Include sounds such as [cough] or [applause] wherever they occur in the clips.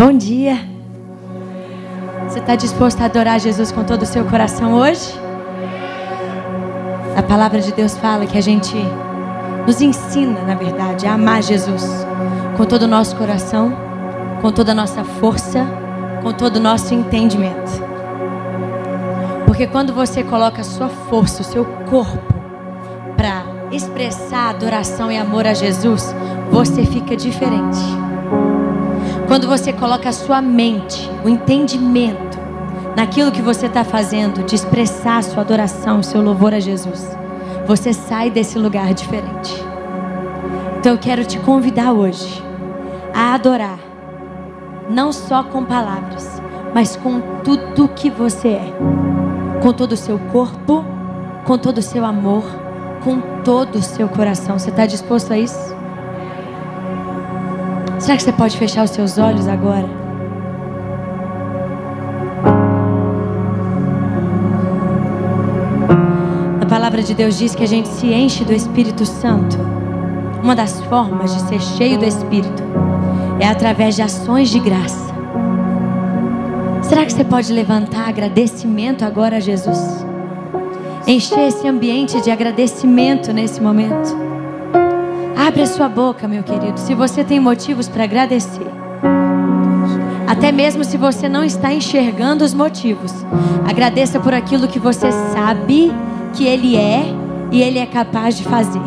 Bom dia. Você está disposto a adorar Jesus com todo o seu coração hoje? A palavra de Deus fala que a gente nos ensina, na verdade, a amar Jesus com todo o nosso coração, com toda a nossa força, com todo o nosso entendimento. Porque quando você coloca a sua força, o seu corpo para expressar adoração e amor a Jesus, você fica diferente. Quando você coloca a sua mente, o entendimento naquilo que você está fazendo, de expressar a sua adoração, o seu louvor a Jesus, você sai desse lugar diferente. Então eu quero te convidar hoje a adorar, não só com palavras, mas com tudo que você é, com todo o seu corpo, com todo o seu amor, com todo o seu coração. Você está disposto a isso? Será que você pode fechar os seus olhos agora? A palavra de Deus diz que a gente se enche do Espírito Santo. Uma das formas de ser cheio do Espírito é através de ações de graça. Será que você pode levantar agradecimento agora a Jesus? Encher esse ambiente de agradecimento nesse momento. Abre a sua boca, meu querido, se você tem motivos para agradecer. Até mesmo se você não está enxergando os motivos. Agradeça por aquilo que você sabe que Ele é e Ele é capaz de fazer.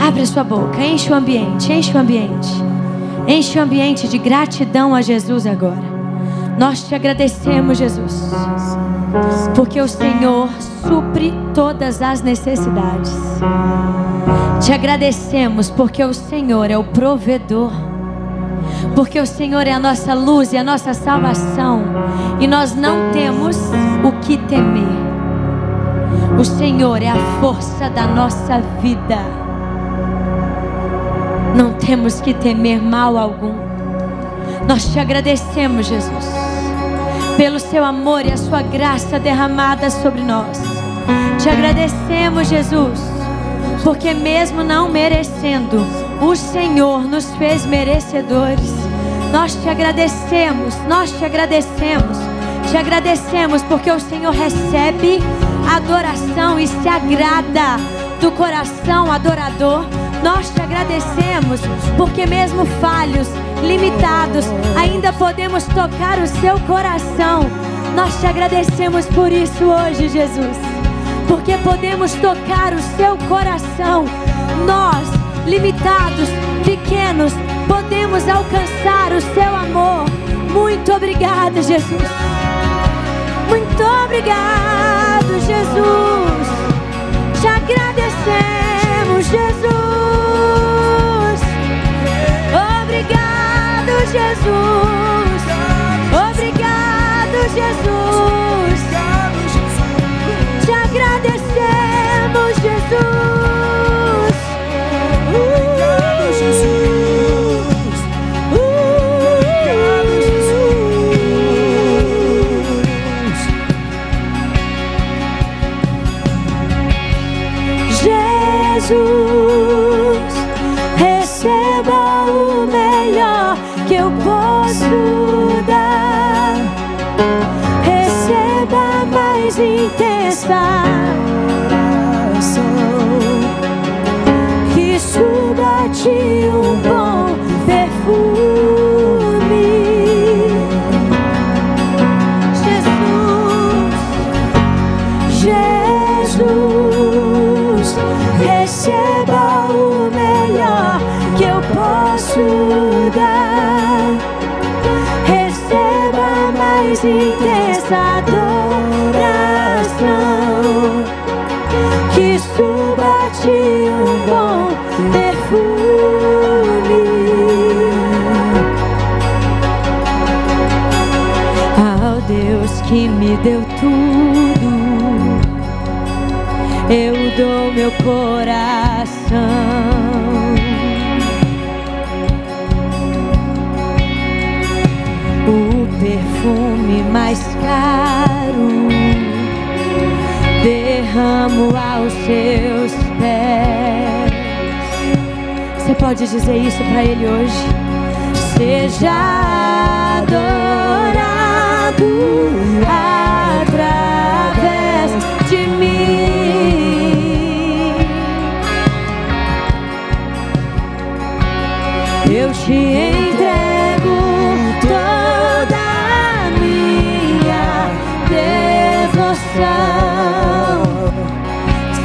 Abre a sua boca, enche o ambiente, enche o ambiente. Enche o ambiente de gratidão a Jesus agora. Nós te agradecemos, Jesus, porque o Senhor supre todas as necessidades. Te agradecemos porque o Senhor é o provedor. Porque o Senhor é a nossa luz e a nossa salvação. E nós não temos o que temer. O Senhor é a força da nossa vida. Não temos que temer mal algum. Nós te agradecemos, Jesus, pelo seu amor e a sua graça derramada sobre nós. Te agradecemos, Jesus porque mesmo não merecendo, o Senhor nos fez merecedores. Nós te agradecemos, nós te agradecemos, te agradecemos porque o Senhor recebe adoração e se agrada do coração adorador. Nós te agradecemos porque mesmo falhos, limitados, ainda podemos tocar o seu coração. Nós te agradecemos por isso hoje, Jesus porque podemos tocar o seu coração. Nós, limitados, pequenos, podemos alcançar o seu amor. Muito obrigada, Jesus. Muito obrigado, Jesus. Te agradecemos, Jesus. Obrigado, Jesus. Obrigado, Jesus. dou meu coração. O perfume mais caro derramo aos seus pés. Você pode dizer isso para ele hoje? Seja adorado.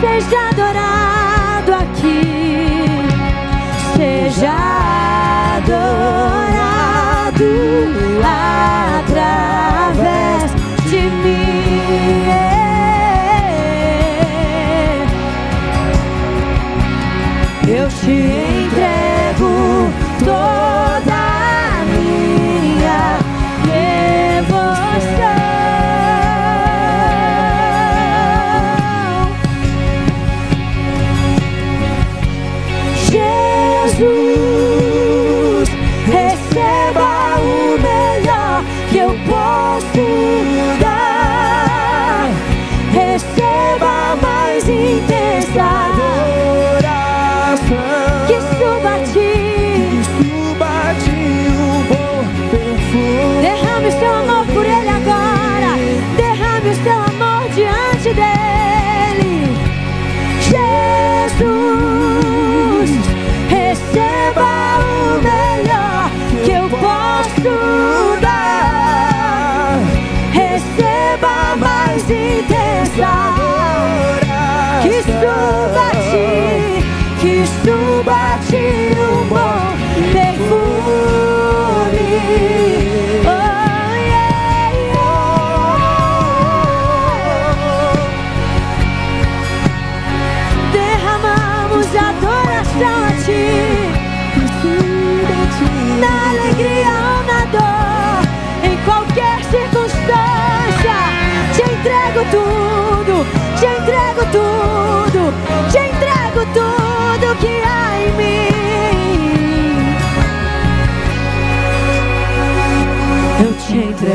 Seja adorado aqui, seja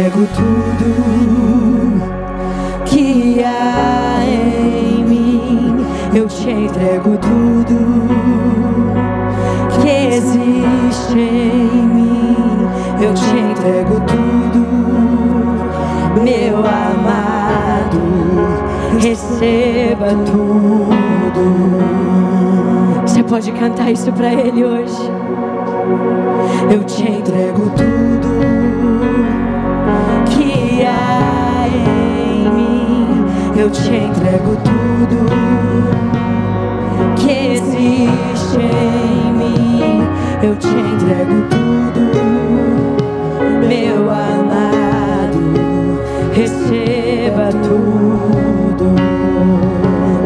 entrego tudo que há em mim. Eu te entrego tudo que existe em mim. Eu te entrego tudo, meu amado. Receba tudo. Você pode cantar isso pra Ele hoje. Eu te entrego tudo Eu te entrego tudo que existe em mim. Eu te entrego tudo, meu amado. Receba tudo.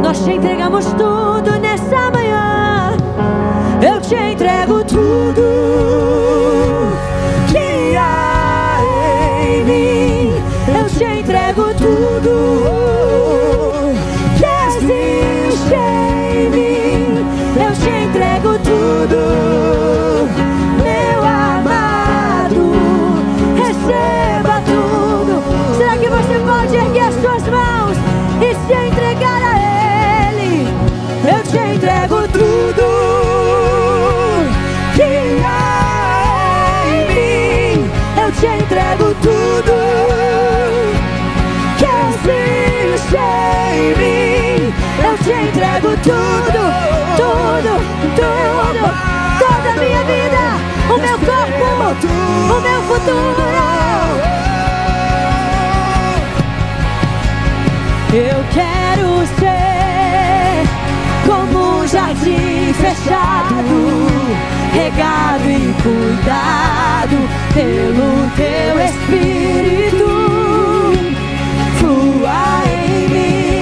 Nós te entregamos tudo te entrego tudo, tudo, tudo, toda a minha vida, o meu corpo, o meu futuro. Eu quero ser como um jardim fechado, regado e cuidado pelo teu espírito. Flua em mim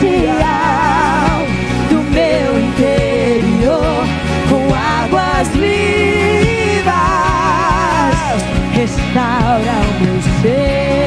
manancial do meu interior, com águas vivas, restaura o meu ser.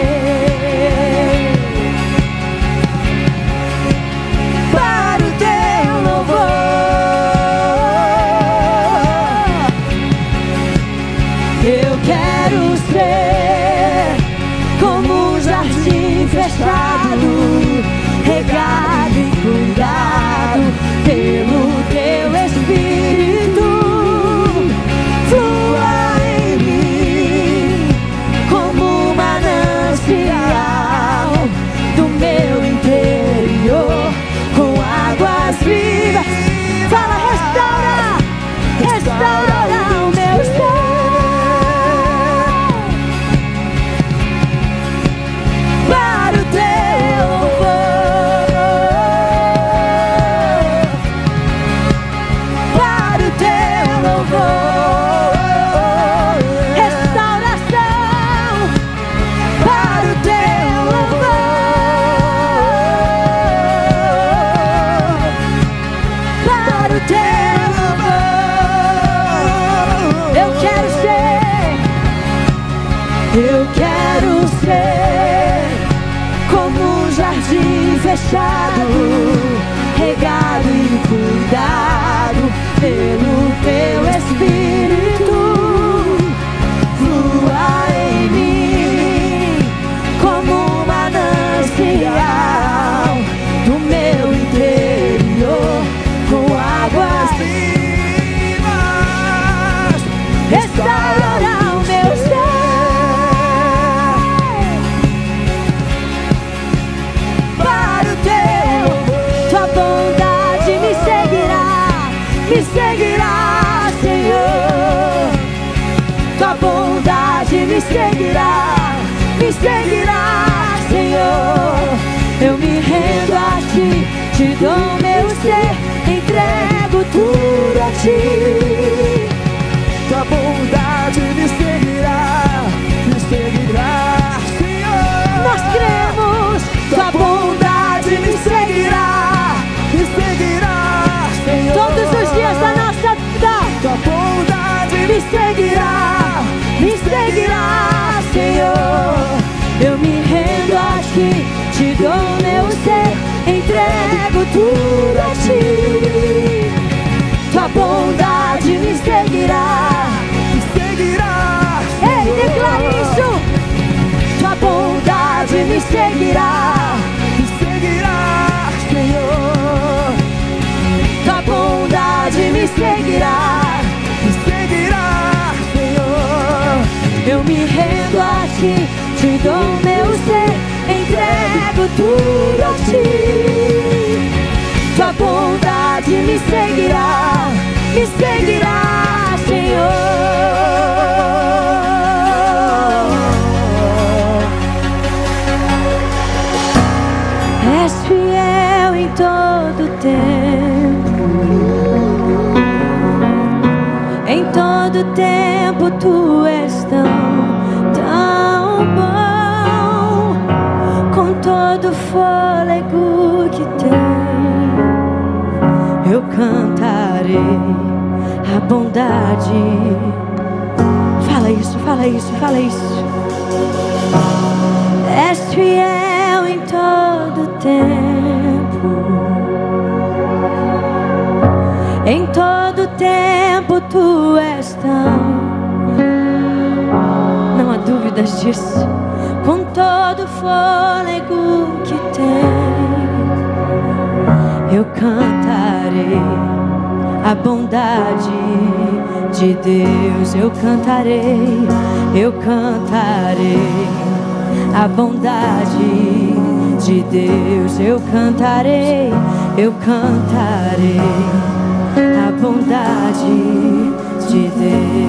eu cantarei, eu cantarei a bondade de Deus. Eu cantarei, eu cantarei a bondade de Deus.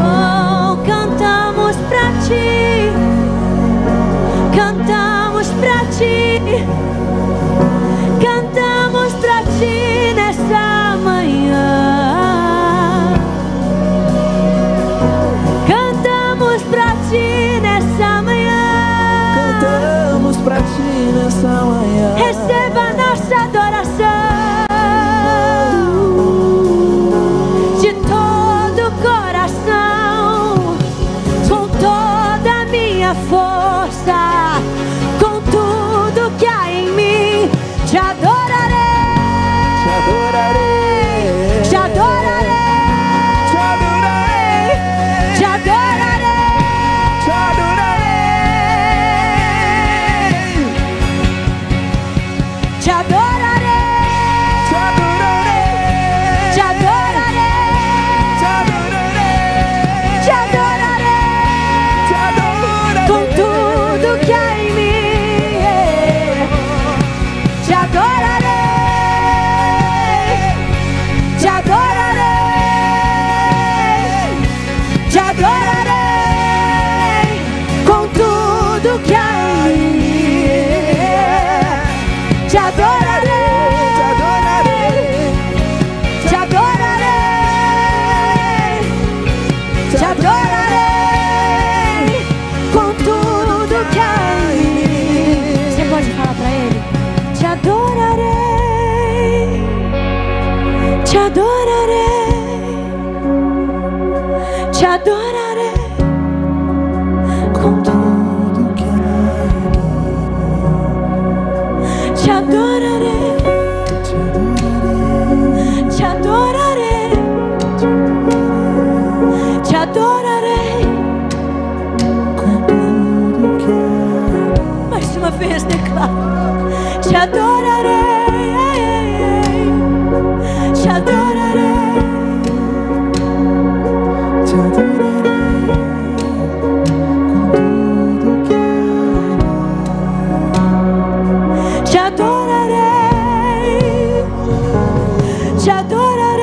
Oh, cantamos pra ti, cantamos pra ti mãos pra ti nessa manhã. Cantamos pra ti nessa manhã. Cantamos pra ti nessa manhã. Receba na Te adorarei.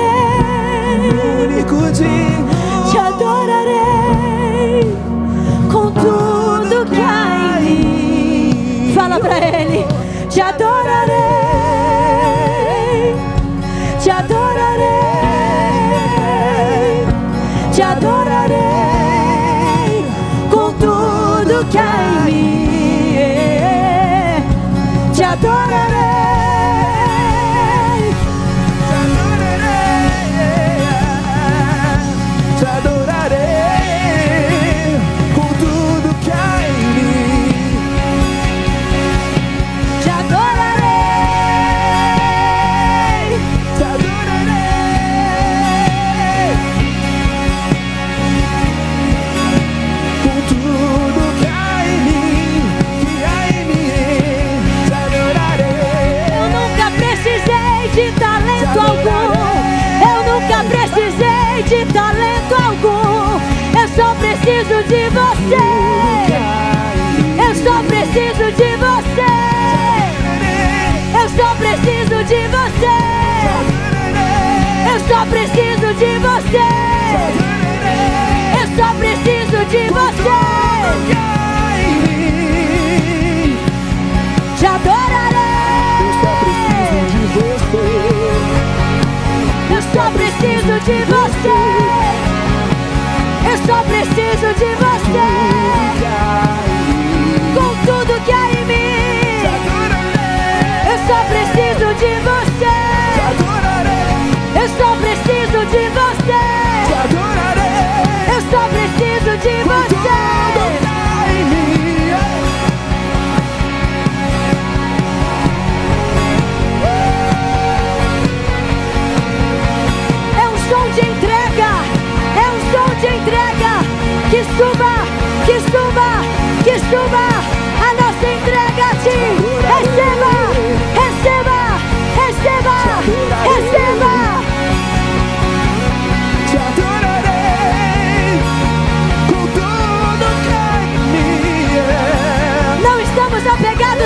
De você. Eu só preciso de você. Eu só preciso de você. Eu só preciso de você. Eu só preciso de você. Te adorarei. Eu só preciso de Eu só preciso de você. Preciso de você. Com tudo que há em mim. Eu só preciso de você. Eu só preciso de você. Eu só preciso de você.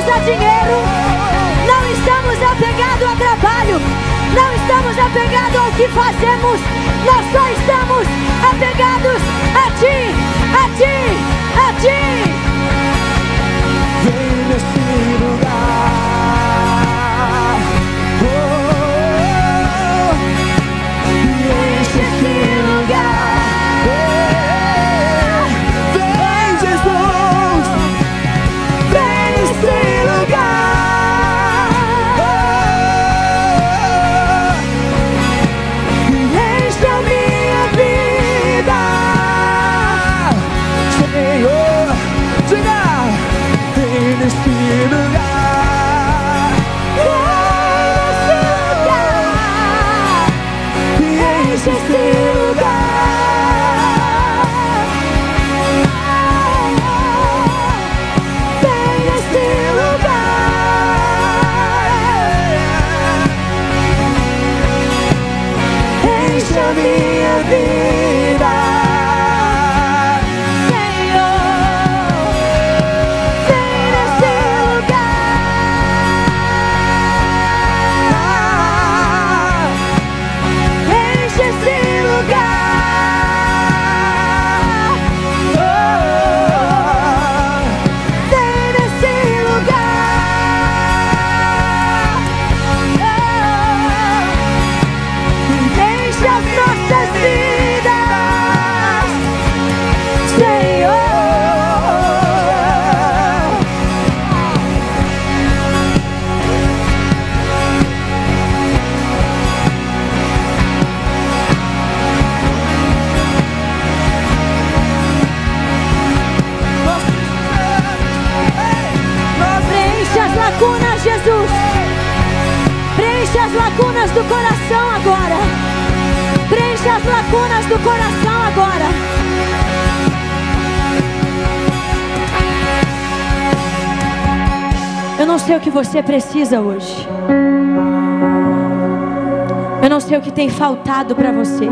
Apegados a dinheiro. Não estamos apegados a trabalho. Não estamos apegados ao que fazemos. Nós só estamos apegados a ti, a ti, a ti. Que tem faltado para você.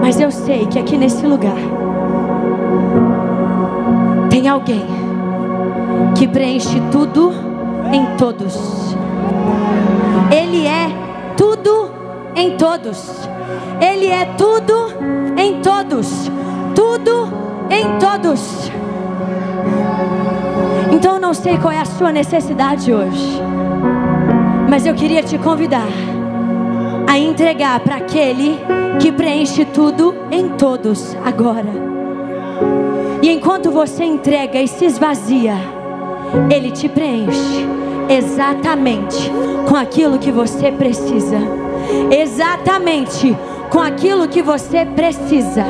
Mas eu sei que aqui nesse lugar tem alguém que preenche tudo em todos. Ele é tudo em todos. Ele é tudo sei qual é a sua necessidade hoje. Mas eu queria te convidar a entregar para aquele que preenche tudo em todos agora. E enquanto você entrega e se esvazia, ele te preenche exatamente com aquilo que você precisa. Exatamente com aquilo que você precisa.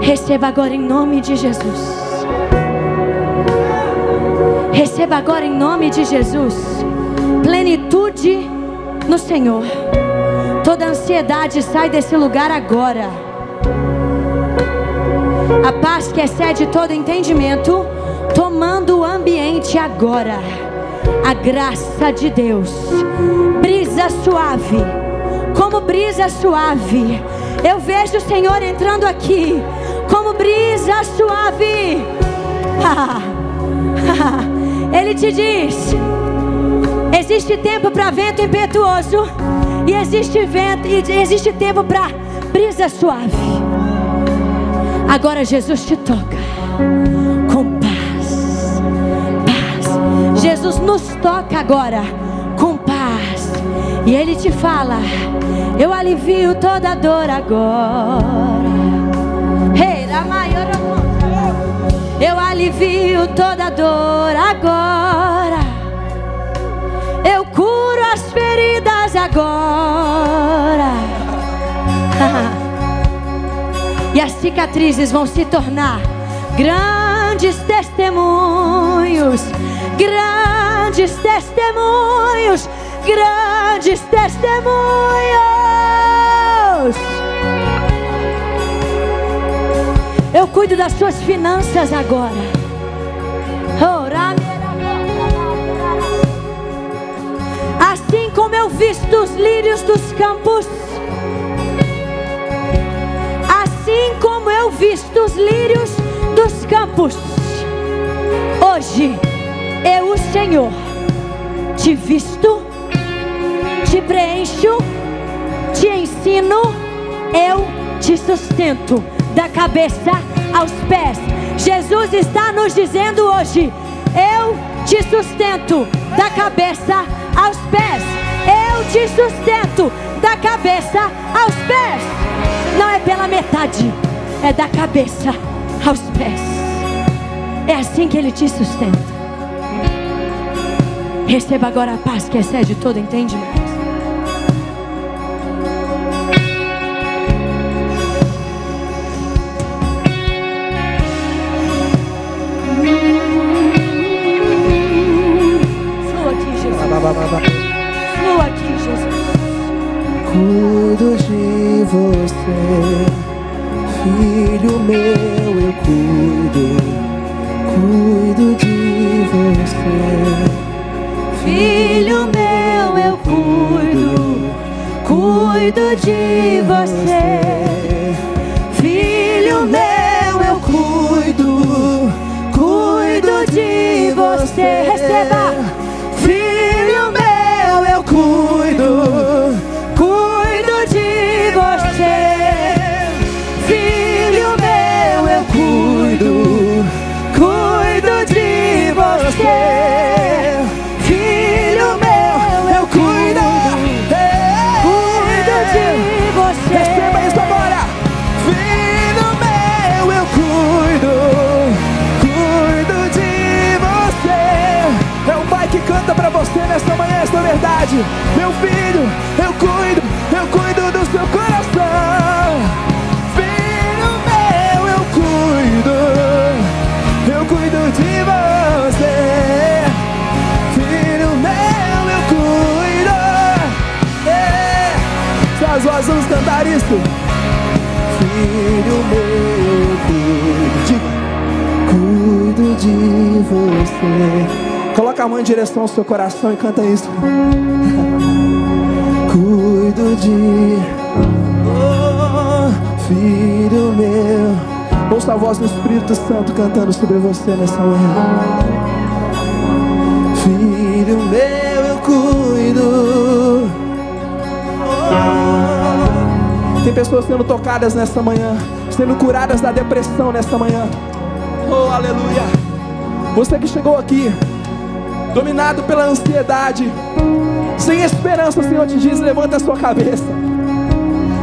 Receba agora em nome de Jesus. Receba agora em nome de Jesus plenitude no Senhor. Toda ansiedade sai desse lugar agora. A paz que excede todo entendimento, tomando o ambiente agora. A graça de Deus, brisa suave, como brisa suave. Eu vejo o Senhor entrando aqui, como brisa suave. [laughs] Ele te diz: existe tempo para vento impetuoso e existe vento e existe tempo para brisa suave. Agora Jesus te toca com paz. Paz. Jesus nos toca agora com paz. E Ele te fala: Eu alivio toda dor agora. Hey, eu alivio toda dor agora. Eu curo as feridas agora. [laughs] e as cicatrizes vão se tornar grandes testemunhos, grandes testemunhos, grandes testemunhos. Eu cuido das suas finanças agora. Assim como eu visto os lírios dos campos assim como eu visto os lírios dos campos. Hoje eu, o Senhor, te visto, te preencho, te ensino, eu te sustento da cabeça aos pés. Jesus está nos dizendo hoje: eu te sustento da cabeça aos pés. Eu te sustento da cabeça aos pés não é pela metade, é da cabeça aos pés. É assim que Ele te sustenta. Receba agora a paz que excede todo entendimento. Verdade. Meu filho, eu cuido, eu cuido do seu coração. Filho meu, eu cuido, eu cuido de você. Filho meu, eu cuido. É. Suas vozes vamos cantar isso. Filho meu, eu cuido cuido de você. Coloca a mão em direção ao seu coração e canta isso. [laughs] cuido de, oh, filho meu. ouça a voz do Espírito Santo cantando sobre você nessa manhã. Filho meu, eu cuido. Oh. Tem pessoas sendo tocadas nessa manhã, sendo curadas da depressão nessa manhã. Oh, aleluia. Você que chegou aqui, dominado pela ansiedade, sem esperança, o Senhor te diz: levanta a sua cabeça.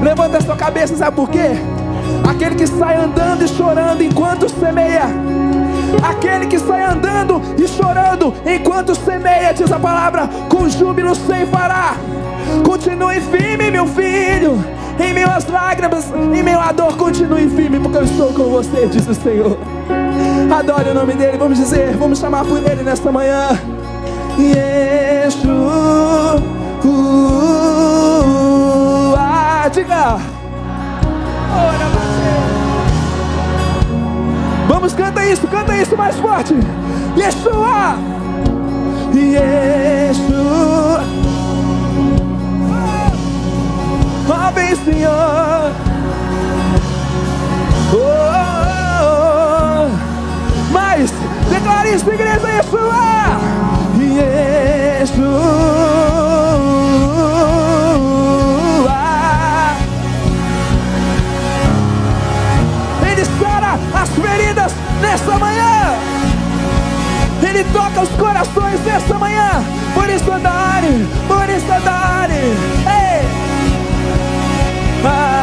Levanta a sua cabeça, sabe por quê? Aquele que sai andando e chorando enquanto semeia. Aquele que sai andando e chorando enquanto semeia, diz a palavra, com júbilo sem parar. Continue firme, meu filho. Em às lágrimas, em meio dor, continue firme, porque eu estou com você, diz o Senhor. Adore o nome dele, vamos dizer, vamos chamar por ele nesta manhã. Yeshua, diga. Vamos, canta isso, canta isso mais forte. Yeshua, Yeshua. Oh, vem, Senhor. Oh, oh, oh. Mais, declare isso, igreja, Yeshua. Yeshua. Ele sara as feridas nesta manhã. Ele toca os corações nesta manhã. Por isso andare, por isso andare. Ei! Ah,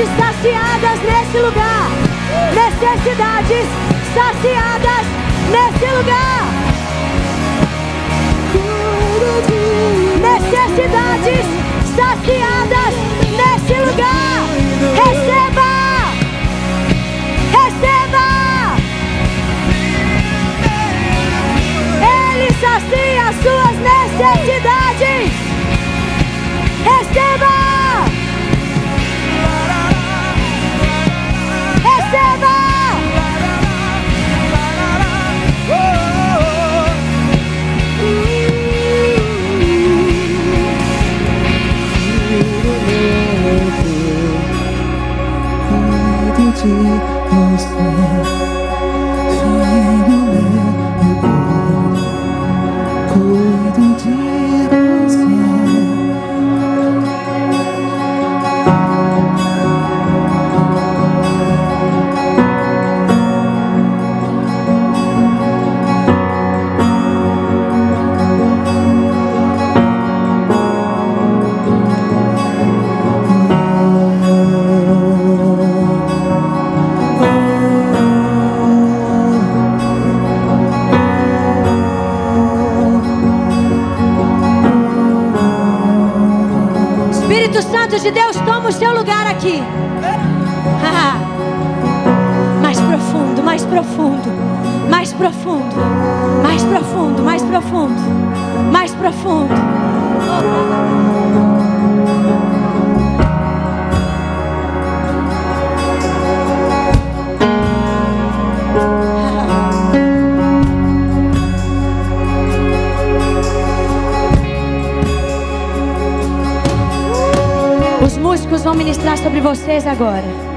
Necessidades saciadas vocês agora.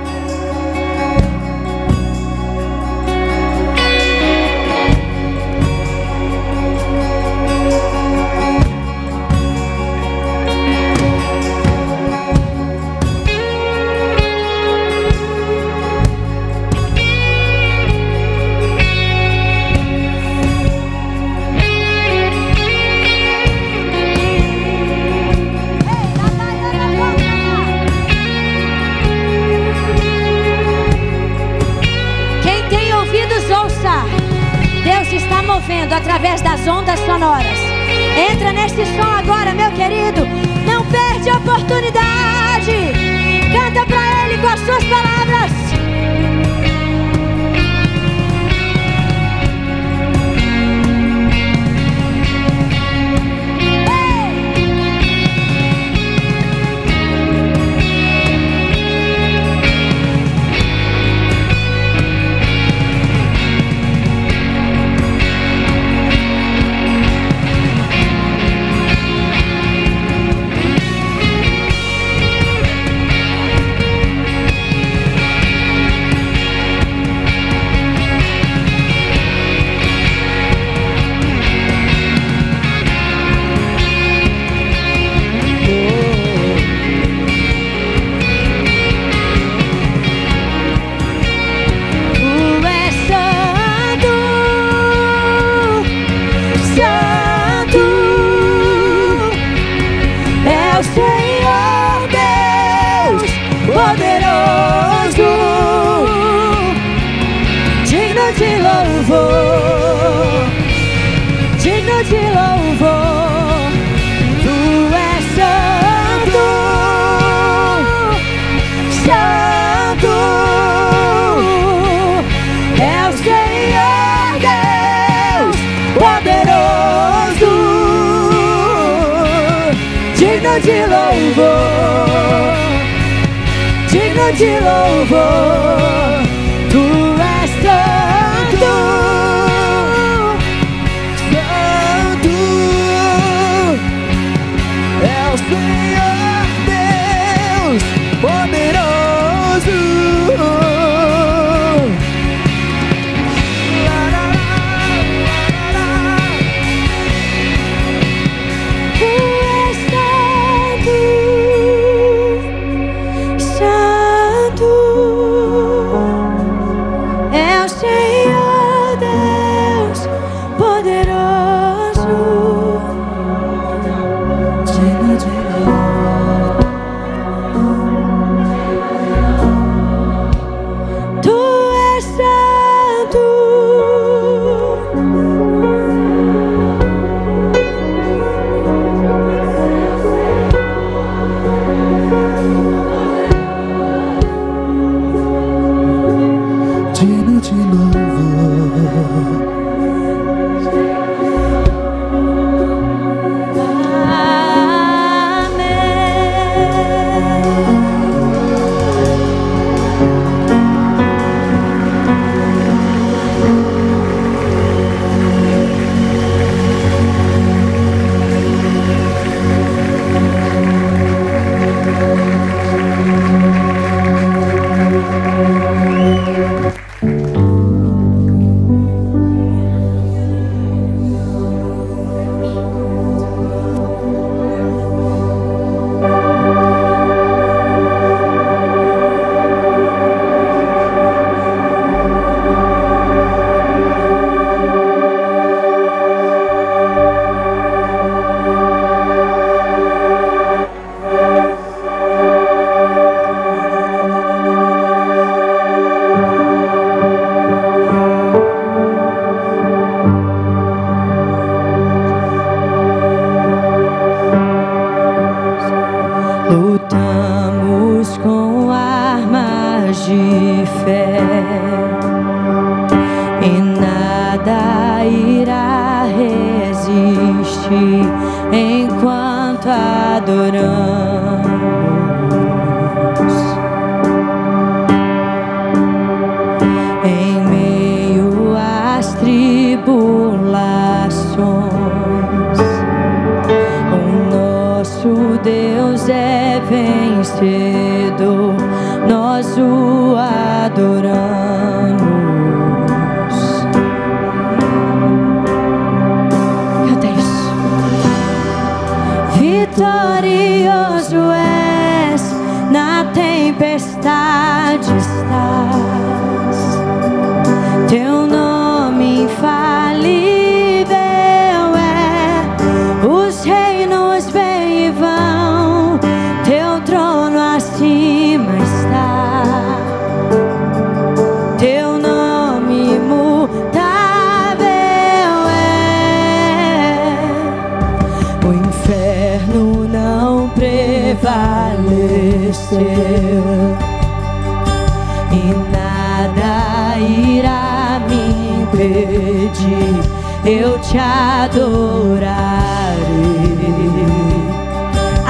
as ondas sonoras. Entra neste som agora, meu querido. Não perde a oportunidade.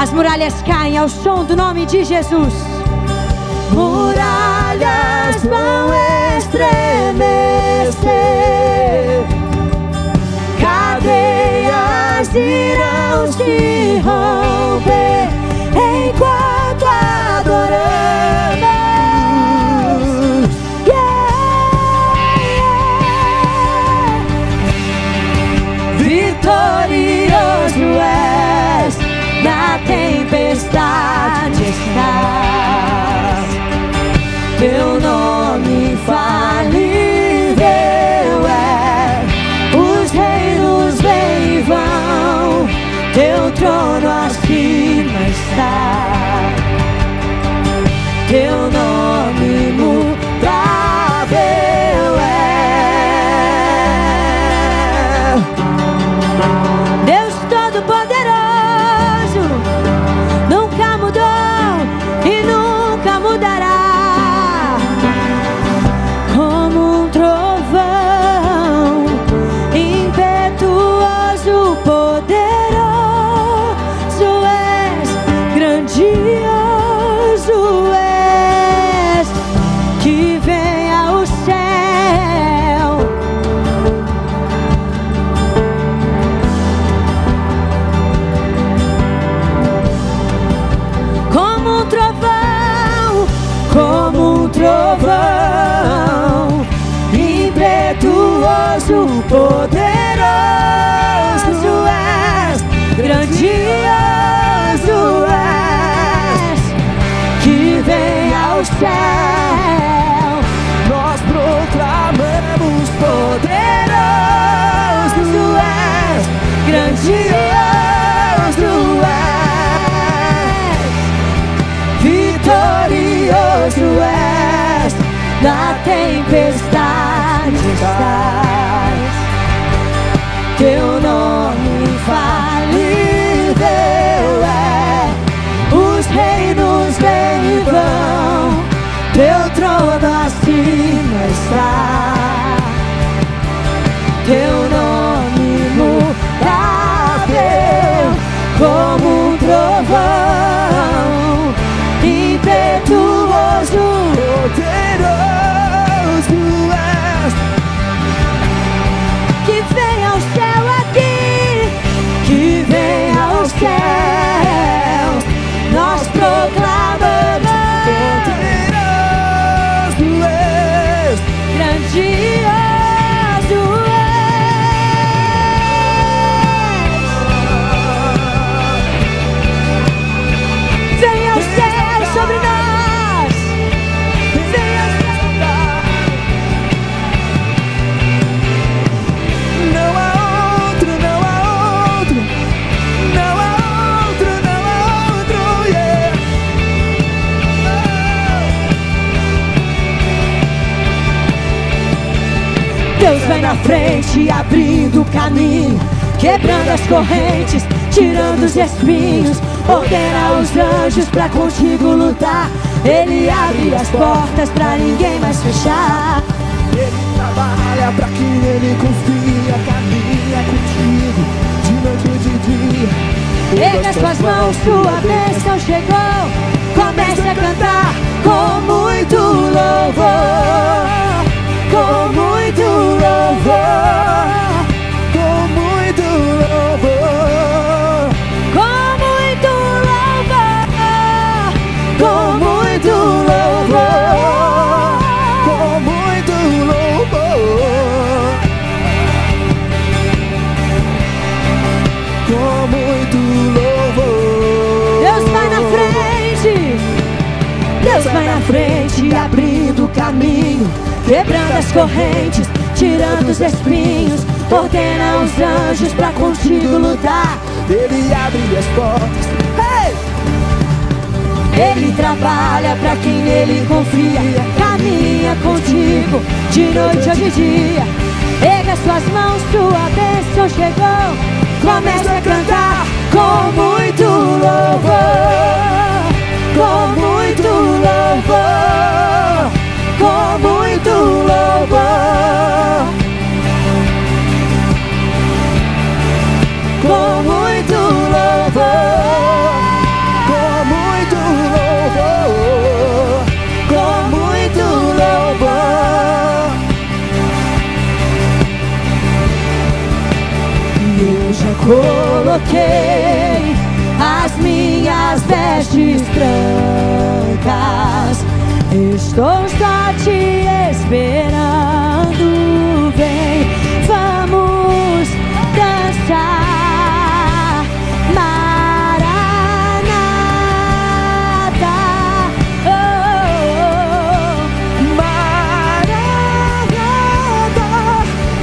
As muralhas caem ao som do nome de Jesus. Muralhas vão estremecer, cadeias irão se romper. te abrindo caminho, quebrando as correntes, tirando os espinhos. Ordena os anjos pra contigo lutar. Ele abre as portas pra ninguém mais fechar. Ele trabalha pra que ele confia, caminha contigo de noite e de dia. Erga as tuas mãos, sua bênção chegou. Comece a cantar com muito louvor com muito louvor, Com quebrando as correntes, tirando os espinhos, ordena os anjos pra contigo lutar. Ele abre as portas. Hey! Ele trabalha pra quem nele confia, caminha contigo de noite ou de dia. Erga suas mãos, sua bênção chegou. Comece a cantar com muito louvor, com muito louvor, com muito louvor, com muito louvor. Com muito louvor. com muito louvor. E eu já coloquei as minhas vestes brancas. Estou só te esperando. Vem, vamos dançar. Maranata. Oh, Maranata.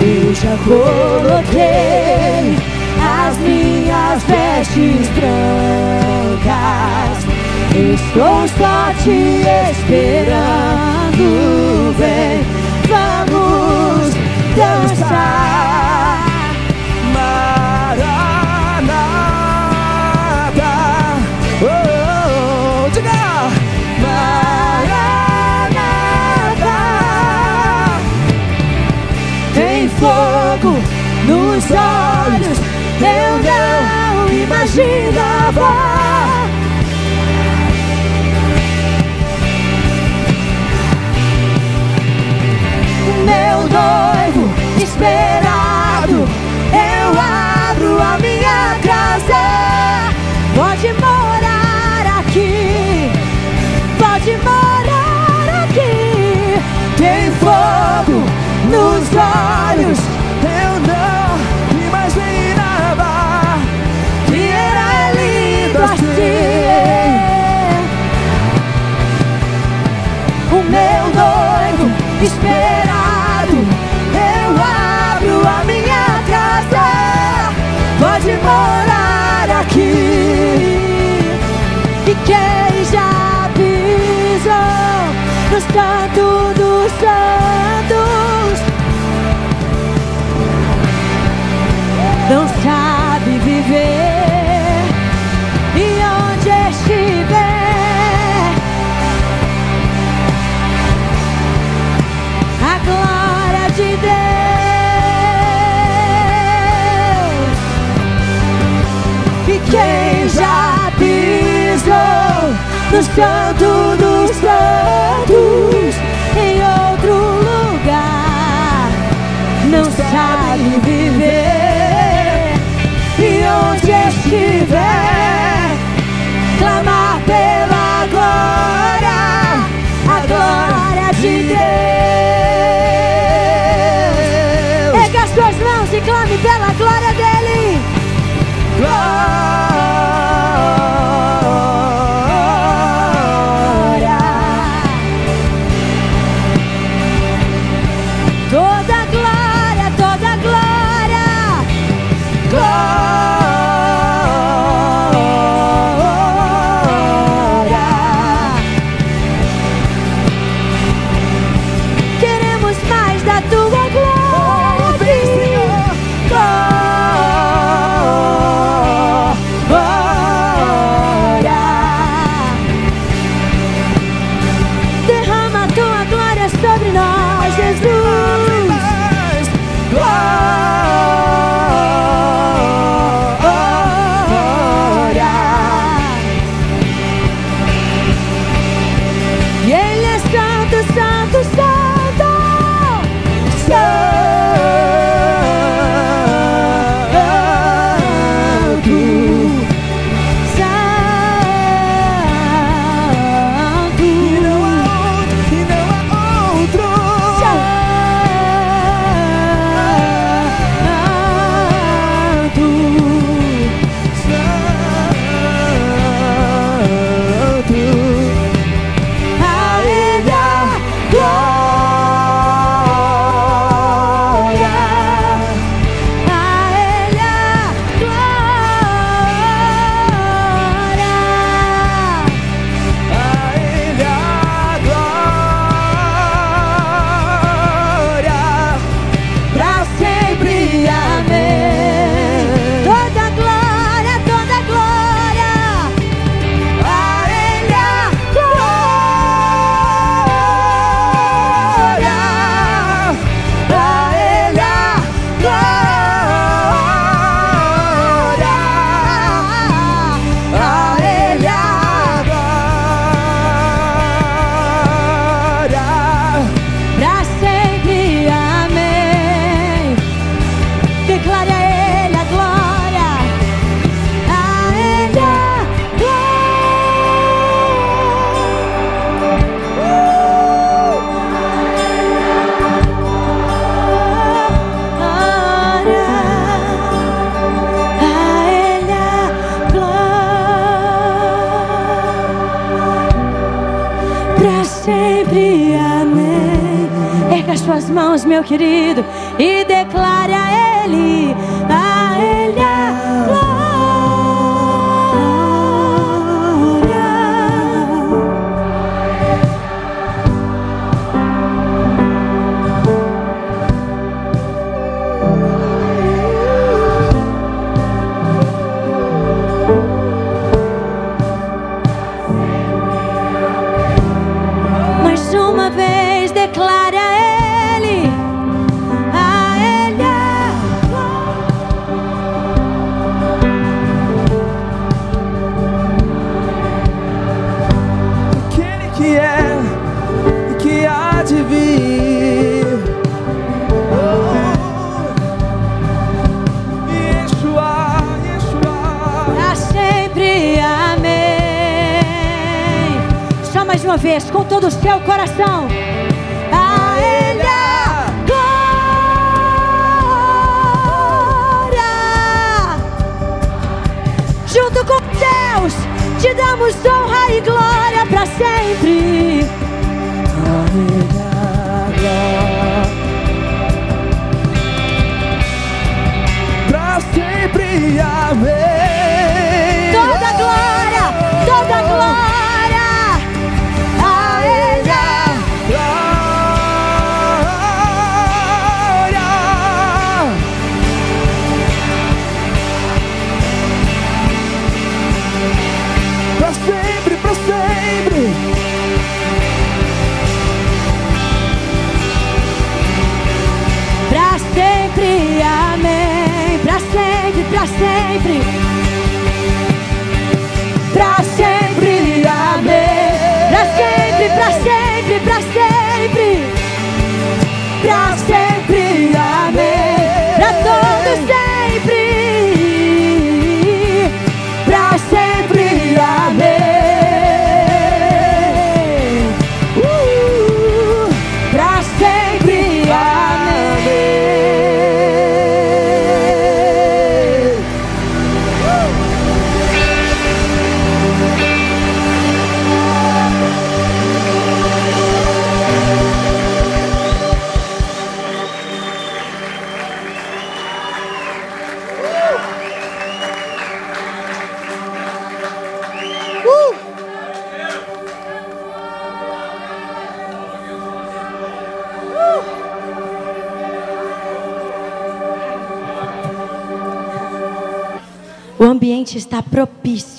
Eu já coloquei as minhas vestes brancas. Estou só te esperando. Vem, vamos dançar. Maranata. Oh, oh, oh, diga. Maranata. Tem fogo nos olhos, eu não imaginava. Noivo esperado, eu abro a minha casa. Pode morar aqui, pode morar aqui. Tem fogo nos olhos, Eu não imaginava que era lindo assim. No santo dos santos não sabe viver. E onde estiver. A glória de Deus. E quem já pisou no santo declare a Ele, a Ele. Aquele que é e que há de vir. Oh, Yeshua, Yeshua. Pra sempre, amém. Só mais uma vez, com todo o seu coração. Damos honra e glória para sempre. Pra sempre, amém. Toda glória, toda glória.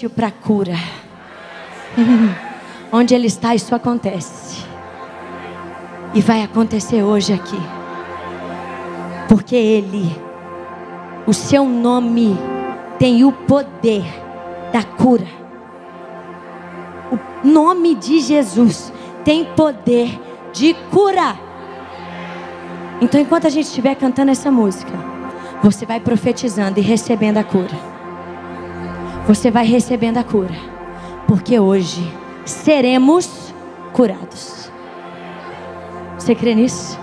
Para cura. [laughs] Onde ele está, isso acontece. E vai acontecer hoje aqui. Porque ele, o seu nome, tem o poder da cura. O nome de Jesus tem poder de cura. Então, enquanto a gente estiver cantando essa música, você vai profetizando e recebendo a cura. Você vai recebendo a cura. Porque hoje seremos curados. Você crê nisso?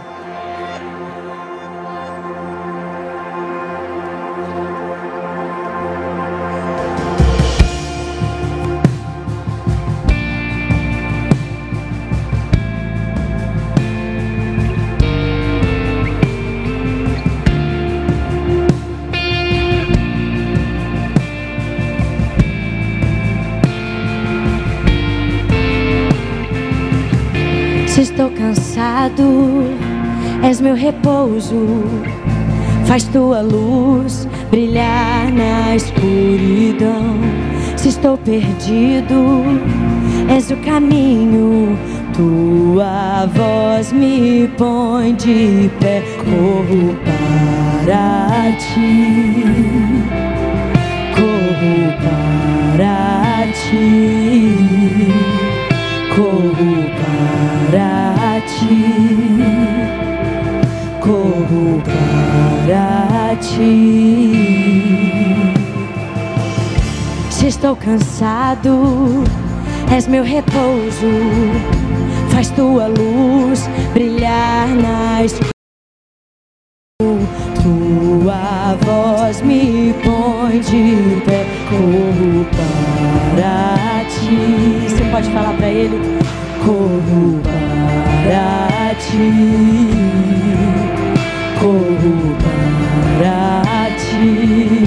Repouso. Faz tua luz brilhar na escuridão. Se estou perdido, és o caminho. Tua voz me põe de pé. Corro para ti. Corro para ti corro para ti, para ti. Se estou cansado, és meu repouso, faz tua luz brilhar na escuridão. Tua voz me põe de pé, corro para ti. Você pode falar para ele? corro para ti, 바라지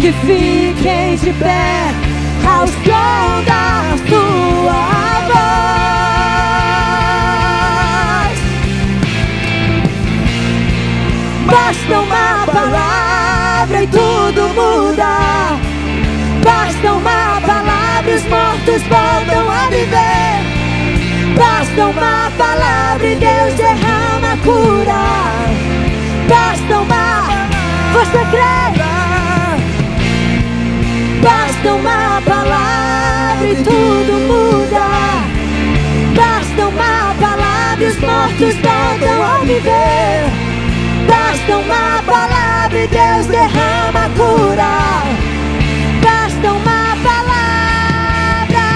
que fiquem de pé ao som da tua voz. Basta uma palavra e tudo muda. Basta uma palavra e os mortos voltam a viver. Basta uma palavra e Deus derrama cura. Basta uma. Você crê? Basta uma palavra e tudo muda. Basta uma palavra e os mortos voltam a viver. Basta uma palavra e Deus derrama cura. Basta uma palavra.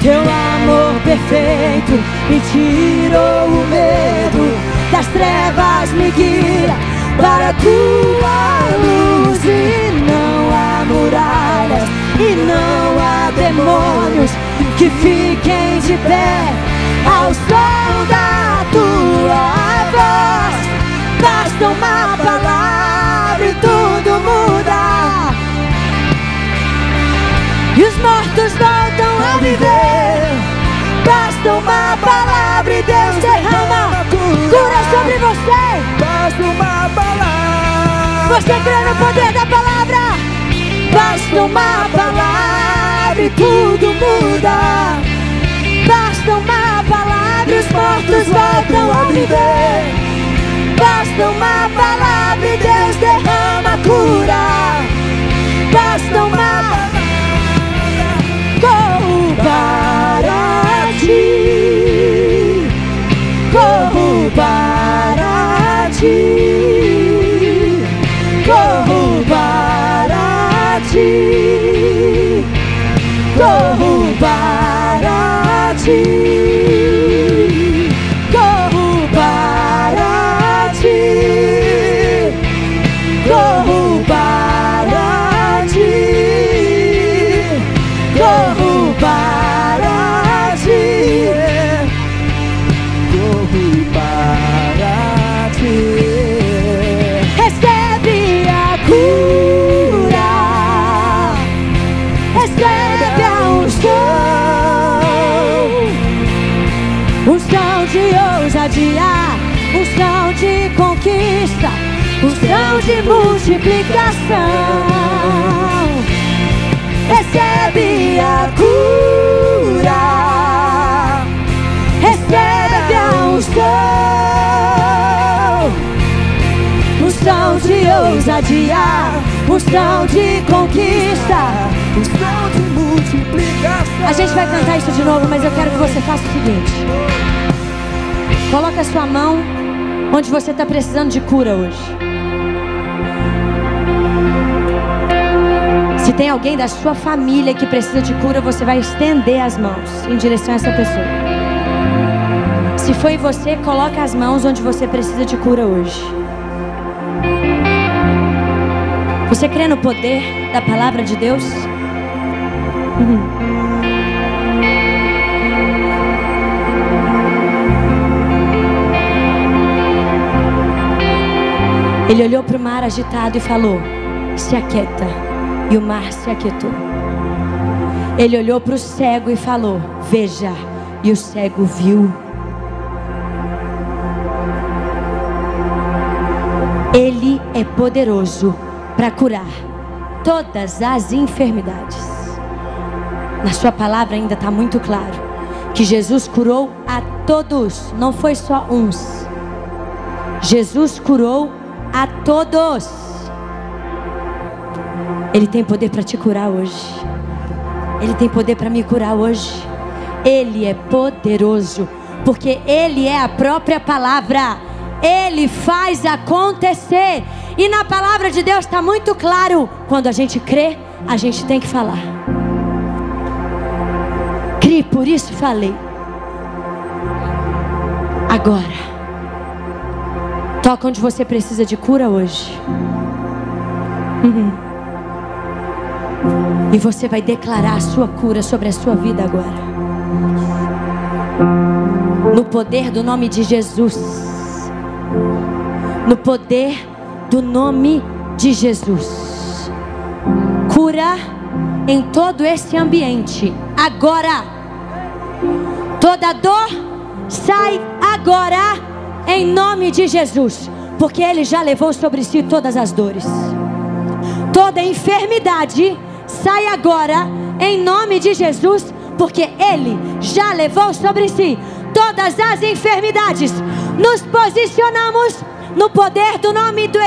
Teu amor perfeito me tirou o medo das trevas, me guia para a tua luz. E não há muralhas e não há demônios que fiquem de pé ao som da tua voz. Basta uma palavra e tudo muda. E os mortos voltam a viver. Basta uma palavra e Deus derrama cura sobre você. Basta uma palavra. Você crê no poder da palavra? Basta uma palavra e tudo muda. Basta uma palavra e os mortos voltam a viver. Basta uma palavra e Deus derrama cura. Basta uma palavra. Corro para ti. Corro para see. Multiplicação. Recebe a cura, recebe a unção unção de ousadia, unção de conquista. Unção de multiplicação. A gente vai cantar isso de novo, mas eu quero que você faça o seguinte: coloque a sua mão onde você está precisando de cura hoje. Tem alguém da sua família que precisa de cura, você vai estender as mãos em direção a essa pessoa. Se foi você, coloque as mãos onde você precisa de cura hoje. Você crê no poder da palavra de Deus? Ele olhou para o mar agitado e falou: Se aquieta. E o mar se aquietou. Ele olhou para o cego e falou: Veja. E o cego viu. Ele é poderoso para curar todas as enfermidades. Na sua palavra ainda está muito claro que Jesus curou a todos, não foi só uns. Jesus curou a todos. Ele tem poder para te curar hoje. Ele tem poder para me curar hoje. Ele é poderoso, porque Ele é a própria palavra. Ele faz acontecer. E na palavra de Deus está muito claro: quando a gente crê, a gente tem que falar. Crie, por isso falei. Agora. Toca onde você precisa de cura hoje. Uhum. E você vai declarar a sua cura sobre a sua vida agora. No poder do nome de Jesus. No poder do nome de Jesus. Cura em todo esse ambiente. Agora. Toda dor sai agora em nome de Jesus, porque ele já levou sobre si todas as dores. Toda enfermidade sai agora em nome de Jesus, porque Ele já levou sobre si todas as enfermidades. Nos posicionamos no poder do nome do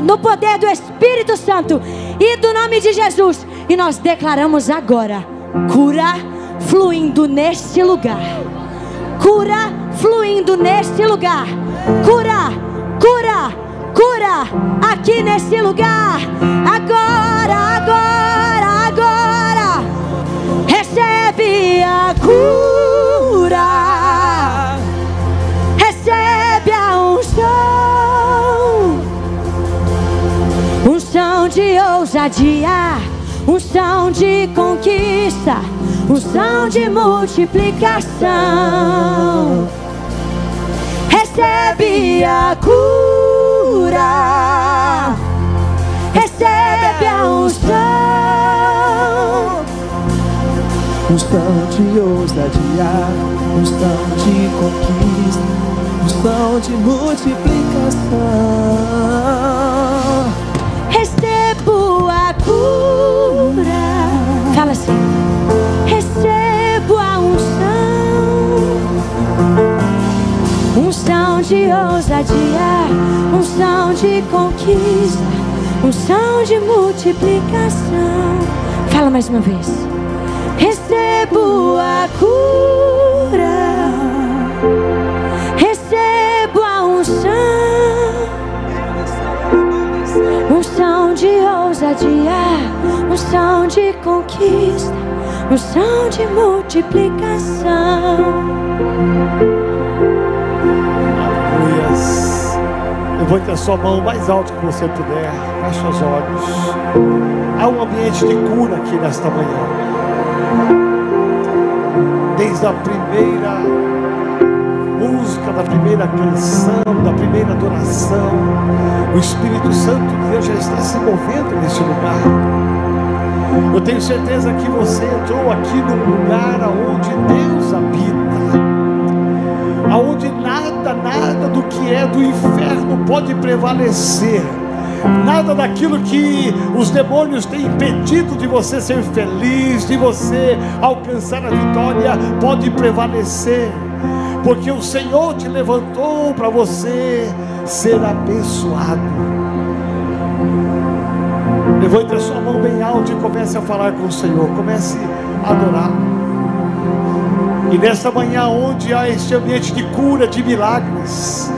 no poder do Espírito Santo e do nome de Jesus e nós declaramos agora cura fluindo neste lugar. Cura fluindo neste lugar. Cura, cura, cura aqui nesse lugar. Agora, agora, agora. Ousadia. Unção de conquista. Unção de multiplicação. Recebe a cura recebe a unção. Unção de ousadia, unção de conquista, unção de multiplicação. Cura. Fala assim. Recebo a unção. Unção de ousadia, unção de conquista unção de multiplicação. Fala mais uma vez. Recebo a cura, ousadia, unção de conquista, unção de multiplicação. Levante a sua mão mais alto que você puder. Feche os olhos. Há um ambiente de cura aqui nesta manhã. Desde a primeira da primeira canção, da primeira adoração, o Espírito Santo de Deus já está se movendo nesse lugar. Eu tenho certeza que você entrou aqui num lugar onde Deus habita aonde nada, nada do que é do inferno pode prevalecer. Nada daquilo que os demônios têm impedido de você ser feliz, de você alcançar a vitória, pode prevalecer, porque o Senhor te levantou para você ser abençoado. Levante a sua mão bem alta e comece a falar com o Senhor, comece a adorar. E nesta manhã, onde há este ambiente de cura, de milagres,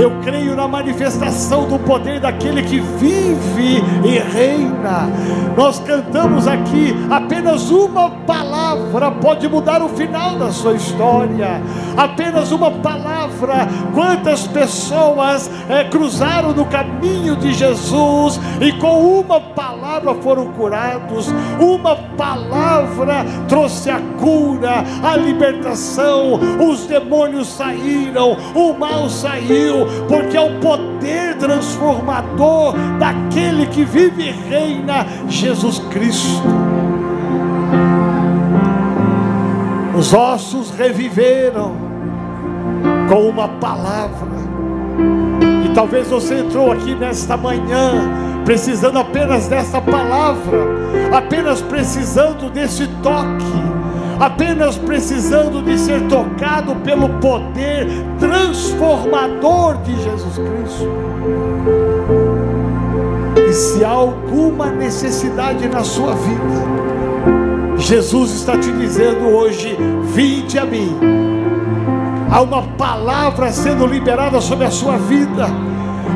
eu creio na manifestação do poder daquele que vive e reina. Nós cantamos aqui apenas uma palavra pode mudar o final da sua história. Apenas uma palavra. Quantas pessoas é, cruzaram no caminho de Jesus e com uma palavra foram curados. Uma palavra trouxe a cura, a libertação. Os demônios saíram, o mal saiu porque é o poder transformador daquele que vive e reina, Jesus Cristo. Os ossos reviveram com uma palavra. E talvez você entrou aqui nesta manhã precisando apenas dessa palavra, apenas precisando desse toque apenas precisando de ser tocado pelo poder transformador de Jesus Cristo. E se há alguma necessidade na sua vida, Jesus está te dizendo hoje: vinde a mim. Há uma palavra sendo liberada sobre a sua vida.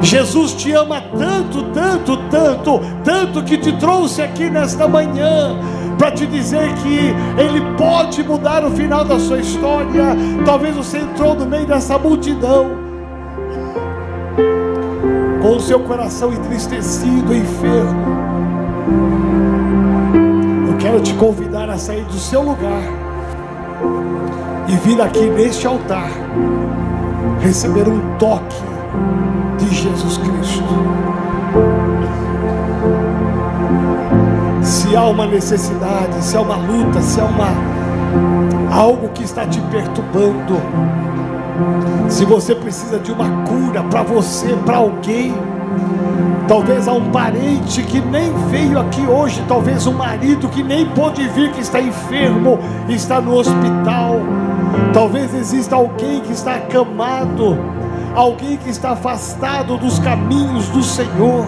Jesus te ama tanto, tanto, tanto, tanto que te trouxe aqui nesta manhã para te dizer que Ele pode mudar o final da sua história. Talvez você entrou no meio dessa multidão, com o seu coração entristecido, enfermo. Eu quero te convidar a sair do seu lugar e vir aqui neste altar receber um toque de Jesus Cristo. se há uma necessidade, se há uma luta, se há uma algo que está te perturbando, se você precisa de uma cura para você, para alguém, talvez há um parente que nem veio aqui hoje, talvez um marido que nem pôde vir, que está enfermo, está no hospital, talvez exista alguém que está acamado, alguém que está afastado dos caminhos do Senhor.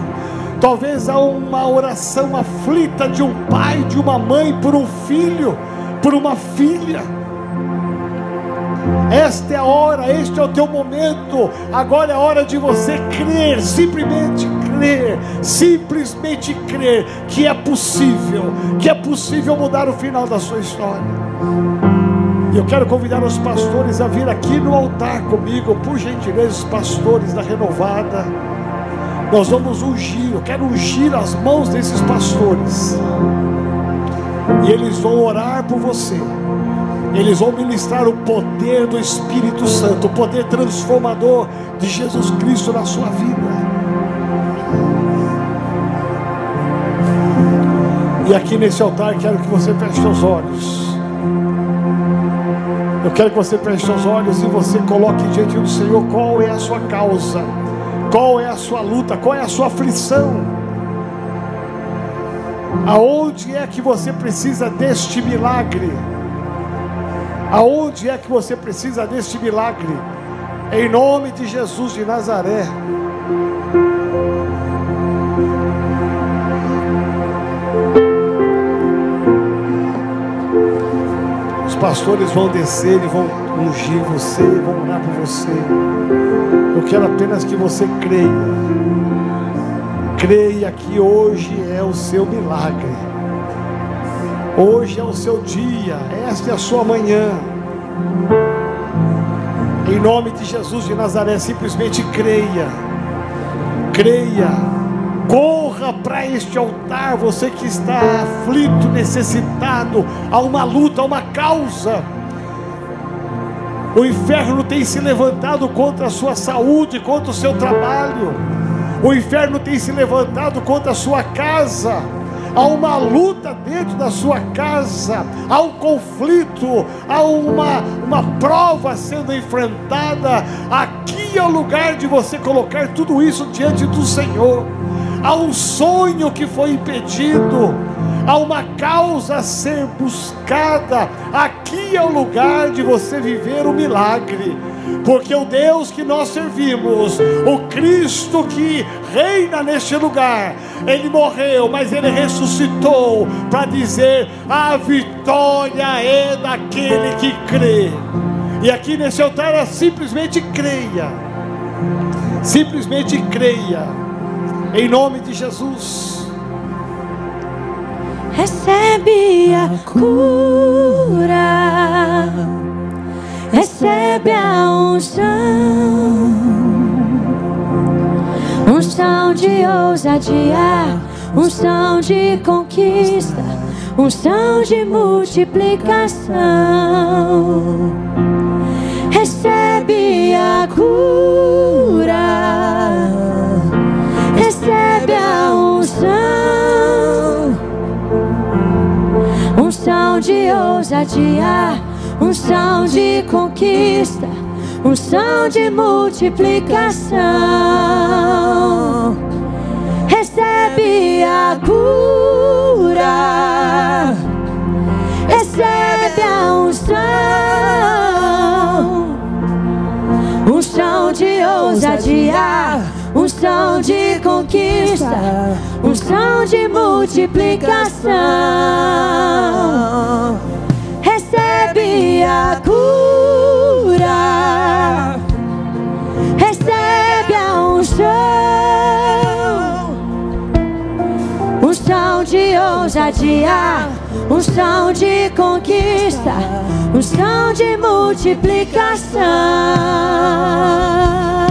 Talvez há uma oração aflita de um pai, de uma mãe por um filho, por uma filha. Esta é a hora, este é o teu momento. Agora é a hora de você crer, simplesmente crer, simplesmente crer que é possível, que é possível mudar o final da sua história. E eu quero convidar os pastores a vir aqui no altar comigo, por gentileza, os pastores da renovada. Nós vamos ungir, eu quero ungir as mãos desses pastores. E eles vão orar por você. Eles vão ministrar o poder do Espírito Santo, o poder transformador de Jesus Cristo na sua vida. E aqui nesse altar quero que você feche seus olhos. Eu quero que você feche seus olhos e você coloque diante do Senhor qual é a sua causa. Qual é a sua luta? Qual é a sua aflição? Aonde é que você precisa deste milagre? Aonde é que você precisa deste milagre? Em nome de Jesus de Nazaré. Pastores vão descer e vão ungir você, vão orar por você. Eu quero apenas que você creia. Creia que hoje é o seu milagre. Hoje é o seu dia. Esta é a sua manhã. Em nome de Jesus de Nazaré, simplesmente creia. Creia. Para este altar, você que está aflito, necessitado, a uma luta, a uma causa o inferno tem se levantado contra a sua saúde, contra o seu trabalho. O inferno tem se levantado contra a sua casa. Há uma luta dentro da sua casa, há um conflito, há uma, uma prova sendo enfrentada. Aqui é o lugar de você colocar tudo isso diante do Senhor. Há um sonho que foi impedido, há uma causa a ser buscada. Aqui é o lugar de você viver o milagre, porque o Deus que nós servimos, o Cristo que reina neste lugar, ele morreu, mas ele ressuscitou para dizer: a vitória é daquele que crê. E aqui nesse altar é simplesmente creia. Simplesmente creia. Em nome de Jesus. Recebe a cura, recebe a unção, unção de ousadia, unção de conquista, unção de multiplicação. Recebe a cura, recebe a unção. Unção de ousadia, unção de conquista, unção de multiplicação. Recebe a cura, recebe a unção. Unção de ousadia unção de conquista, unção de multiplicação. Recebe a cura, recebe a unção, unção de ousadia, unção de conquista, unção de multiplicação.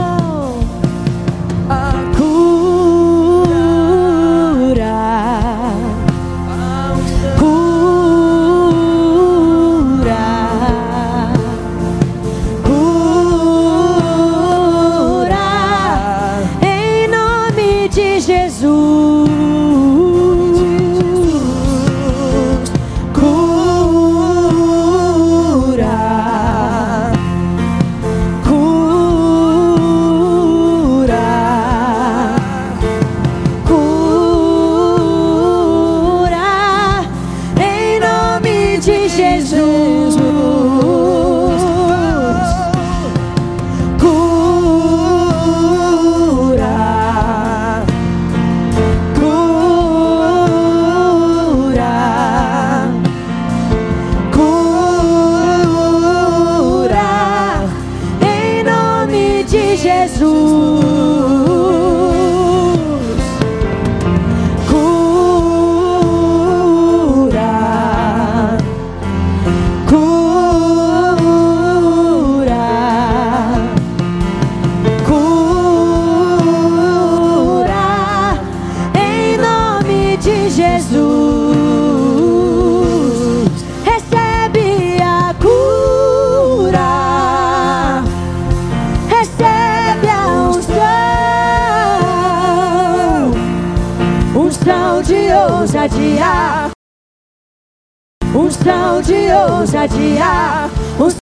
Ousadia, unção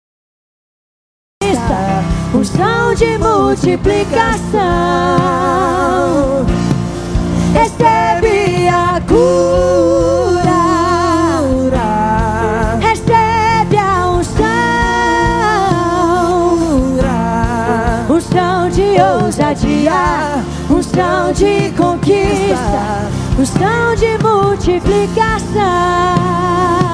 unção de multiplicação. Recebe a cura, recebe a unção, unção de ousadia, unção de conquista, unção de multiplicação.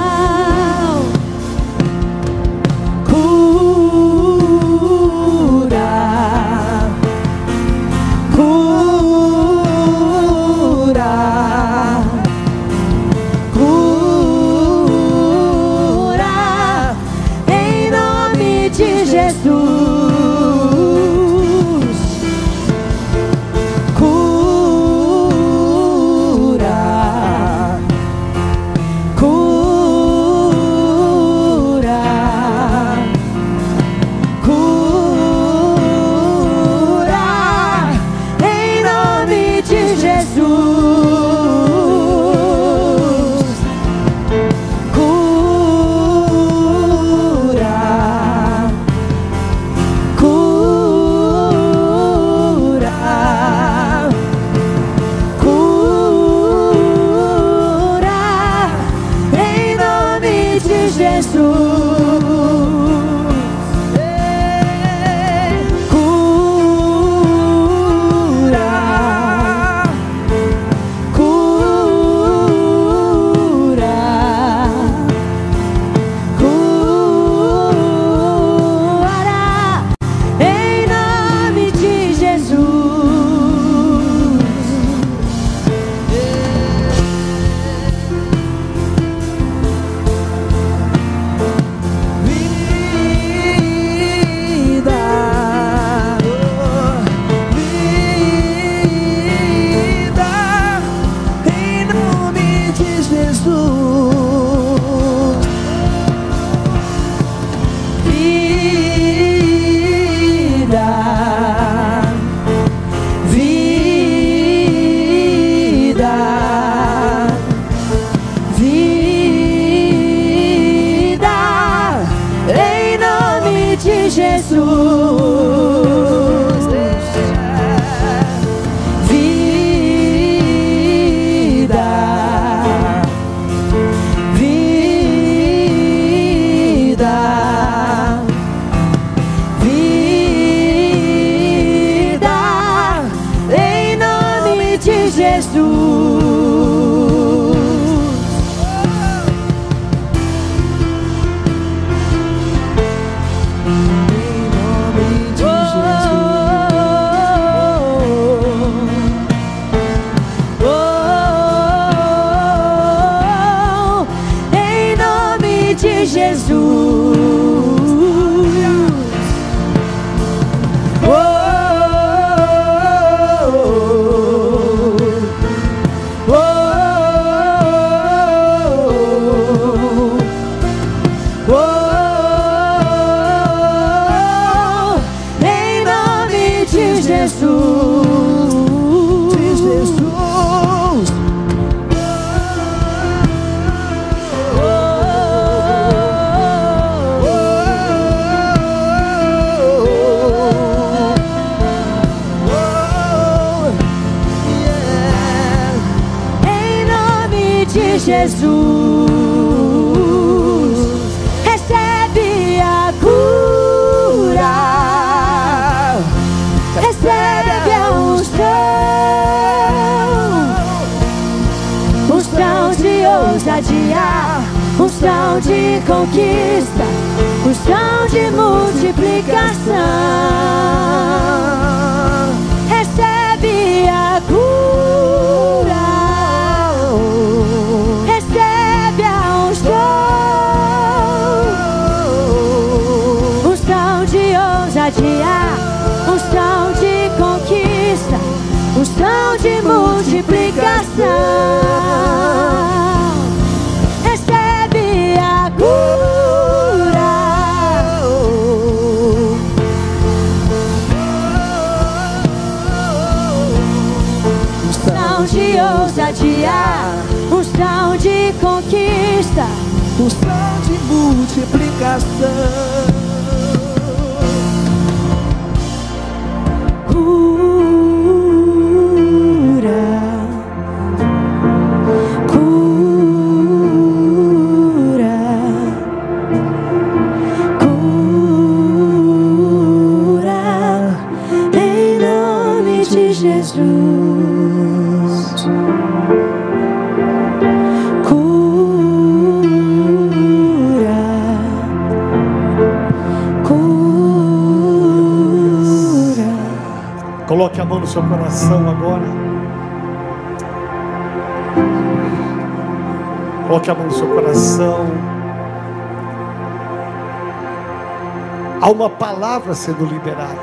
Palavra sendo liberada.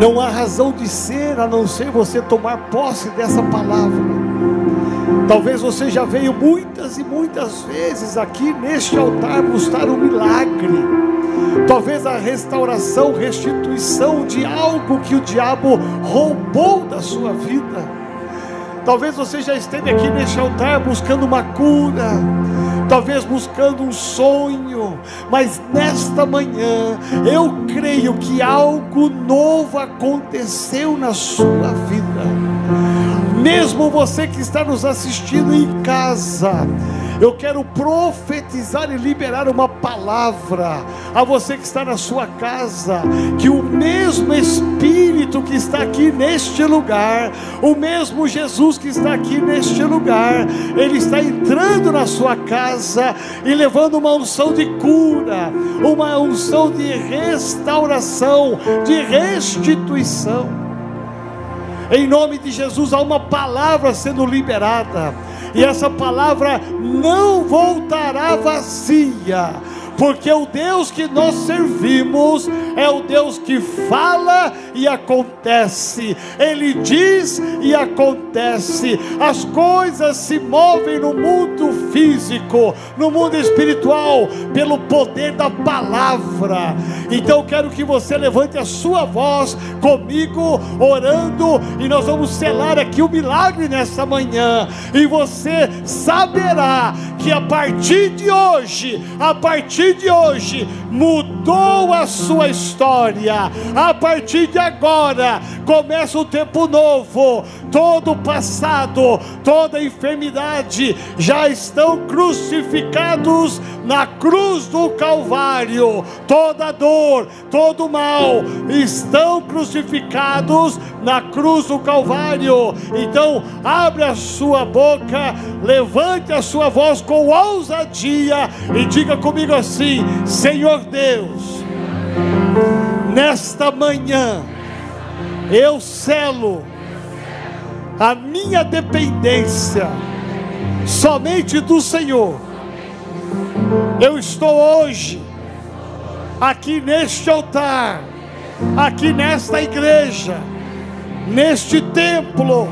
Não há razão de ser a não ser você tomar posse dessa palavra. Talvez você já veio muitas e muitas vezes aqui neste altar buscar um milagre talvez a restauração, restituição de algo que o diabo roubou da sua vida. Talvez você já esteve aqui neste altar buscando uma cura, talvez buscando um sonho, mas nesta manhã eu creio que algo novo aconteceu na sua vida. Mesmo você que está nos assistindo em casa, eu quero profetizar e liberar uma palavra a você que está na sua casa, que o mesmo Espírito que está aqui neste lugar, o mesmo Jesus que está aqui neste lugar, ele está entrando na sua casa e levando uma unção de cura, uma unção de restauração, de restituição. Em nome de Jesus, há uma palavra sendo liberada e essa palavra não voltará vazia porque o Deus que nós servimos é o Deus que fala e acontece, Ele diz e acontece, as coisas se movem no mundo físico, no mundo espiritual, pelo poder da palavra. Então quero que você levante a sua voz comigo, orando, e nós vamos selar aqui o milagre nessa manhã, e você saberá que a partir de hoje, a partir de hoje, mudou a sua história. A partir de agora, começa um tempo novo. Todo o passado, toda enfermidade já estão crucificados na cruz do Calvário. Toda dor, todo mal estão crucificados na cruz do Calvário. Então, abre a sua boca, levante a sua voz com ousadia e diga comigo assim: Senhor Deus, nesta manhã eu selo a minha dependência somente do Senhor. Eu estou hoje aqui neste altar, aqui nesta igreja, neste templo,